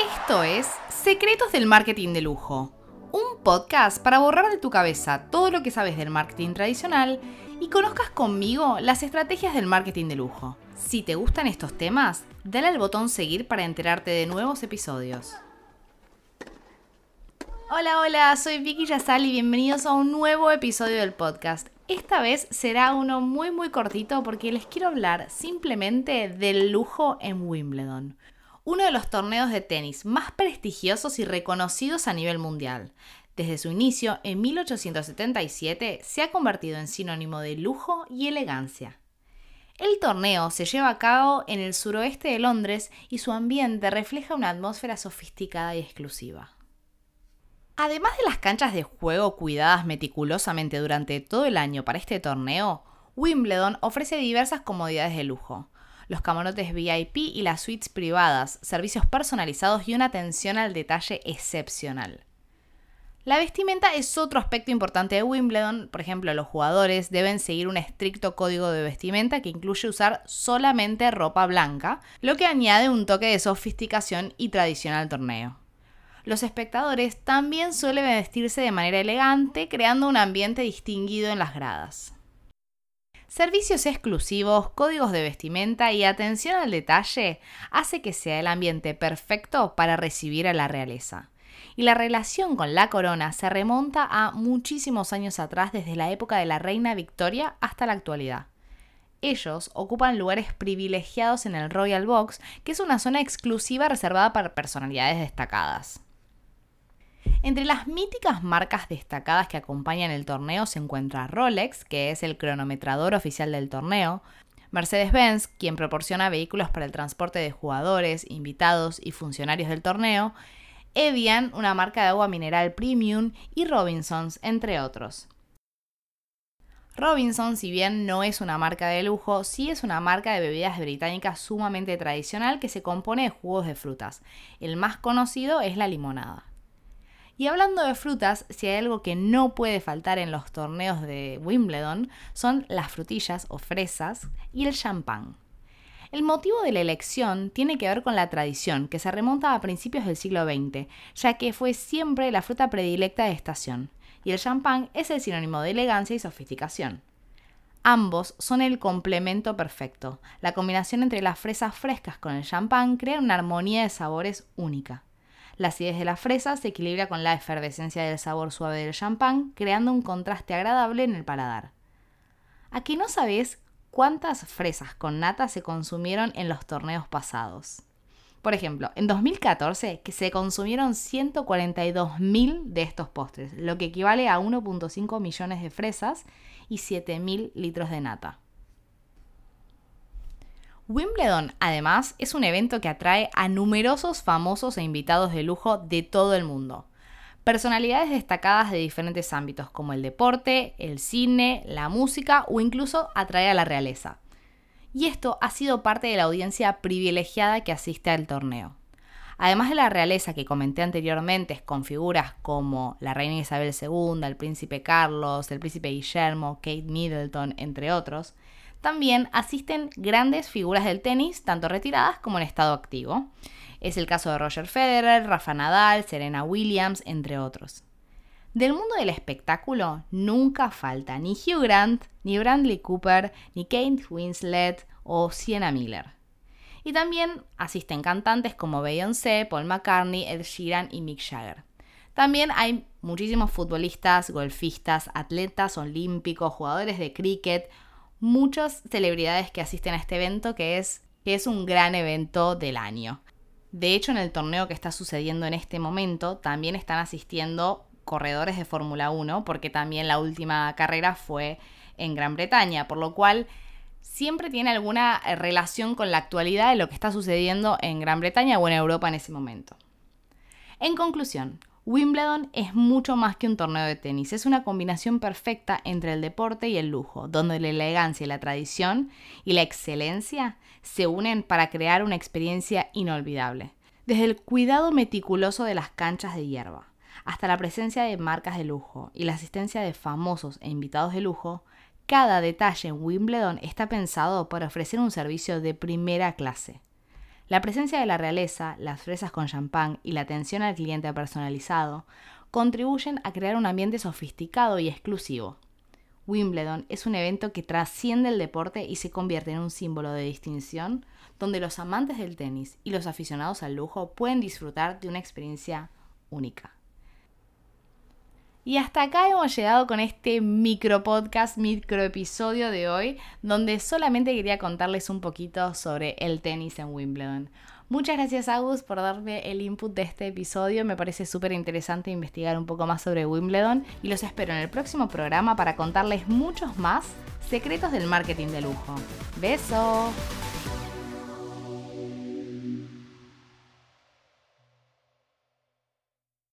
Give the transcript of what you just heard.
Esto es Secretos del Marketing de Lujo, un podcast para borrar de tu cabeza todo lo que sabes del marketing tradicional y conozcas conmigo las estrategias del marketing de lujo. Si te gustan estos temas, dale al botón seguir para enterarte de nuevos episodios. Hola, hola, soy Vicky Yazal y bienvenidos a un nuevo episodio del podcast. Esta vez será uno muy muy cortito porque les quiero hablar simplemente del lujo en Wimbledon, uno de los torneos de tenis más prestigiosos y reconocidos a nivel mundial. Desde su inicio, en 1877, se ha convertido en sinónimo de lujo y elegancia. El torneo se lleva a cabo en el suroeste de Londres y su ambiente refleja una atmósfera sofisticada y exclusiva. Además de las canchas de juego cuidadas meticulosamente durante todo el año para este torneo, Wimbledon ofrece diversas comodidades de lujo. Los camarotes VIP y las suites privadas, servicios personalizados y una atención al detalle excepcional. La vestimenta es otro aspecto importante de Wimbledon, por ejemplo, los jugadores deben seguir un estricto código de vestimenta que incluye usar solamente ropa blanca, lo que añade un toque de sofisticación y tradición al torneo los espectadores también suelen vestirse de manera elegante, creando un ambiente distinguido en las gradas. Servicios exclusivos, códigos de vestimenta y atención al detalle hace que sea el ambiente perfecto para recibir a la realeza. Y la relación con la corona se remonta a muchísimos años atrás, desde la época de la reina Victoria hasta la actualidad. Ellos ocupan lugares privilegiados en el Royal Box, que es una zona exclusiva reservada para personalidades destacadas. Entre las míticas marcas destacadas que acompañan el torneo se encuentra Rolex, que es el cronometrador oficial del torneo, Mercedes-Benz, quien proporciona vehículos para el transporte de jugadores, invitados y funcionarios del torneo, Evian, una marca de agua mineral premium, y Robinsons, entre otros. Robinson, si bien no es una marca de lujo, sí es una marca de bebidas británicas sumamente tradicional que se compone de jugos de frutas. El más conocido es la limonada. Y hablando de frutas, si hay algo que no puede faltar en los torneos de Wimbledon, son las frutillas o fresas y el champán. El motivo de la elección tiene que ver con la tradición, que se remonta a principios del siglo XX, ya que fue siempre la fruta predilecta de estación, y el champán es el sinónimo de elegancia y sofisticación. Ambos son el complemento perfecto. La combinación entre las fresas frescas con el champán crea una armonía de sabores única. La acidez de la fresa se equilibra con la efervescencia del sabor suave del champán, creando un contraste agradable en el paladar. Aquí no sabes cuántas fresas con nata se consumieron en los torneos pasados. Por ejemplo, en 2014 que se consumieron 142.000 de estos postres, lo que equivale a 1.5 millones de fresas y 7.000 litros de nata. Wimbledon, además, es un evento que atrae a numerosos famosos e invitados de lujo de todo el mundo. Personalidades destacadas de diferentes ámbitos como el deporte, el cine, la música o incluso atrae a la realeza. Y esto ha sido parte de la audiencia privilegiada que asiste al torneo. Además de la realeza que comenté anteriormente, con figuras como la reina Isabel II, el príncipe Carlos, el príncipe Guillermo, Kate Middleton, entre otros, también asisten grandes figuras del tenis, tanto retiradas como en estado activo. Es el caso de Roger Federer, Rafa Nadal, Serena Williams, entre otros. Del mundo del espectáculo nunca falta ni Hugh Grant, ni Bradley Cooper, ni Kate Winslet o Sienna Miller. Y también asisten cantantes como Beyoncé, Paul McCartney, Ed Sheeran y Mick Jagger. También hay muchísimos futbolistas, golfistas, atletas olímpicos, jugadores de cricket, muchas celebridades que asisten a este evento que es, que es un gran evento del año. De hecho, en el torneo que está sucediendo en este momento, también están asistiendo corredores de Fórmula 1, porque también la última carrera fue en Gran Bretaña, por lo cual siempre tiene alguna eh, relación con la actualidad de lo que está sucediendo en Gran Bretaña o en Europa en ese momento. En conclusión, Wimbledon es mucho más que un torneo de tenis, es una combinación perfecta entre el deporte y el lujo, donde la elegancia y la tradición y la excelencia se unen para crear una experiencia inolvidable. Desde el cuidado meticuloso de las canchas de hierba, hasta la presencia de marcas de lujo y la asistencia de famosos e invitados de lujo, cada detalle en Wimbledon está pensado para ofrecer un servicio de primera clase. La presencia de la realeza, las fresas con champán y la atención al cliente personalizado contribuyen a crear un ambiente sofisticado y exclusivo. Wimbledon es un evento que trasciende el deporte y se convierte en un símbolo de distinción donde los amantes del tenis y los aficionados al lujo pueden disfrutar de una experiencia única. Y hasta acá hemos llegado con este micro podcast, micro episodio de hoy, donde solamente quería contarles un poquito sobre el tenis en Wimbledon. Muchas gracias Agus por darme el input de este episodio, me parece súper interesante investigar un poco más sobre Wimbledon y los espero en el próximo programa para contarles muchos más secretos del marketing de lujo. ¡Beso!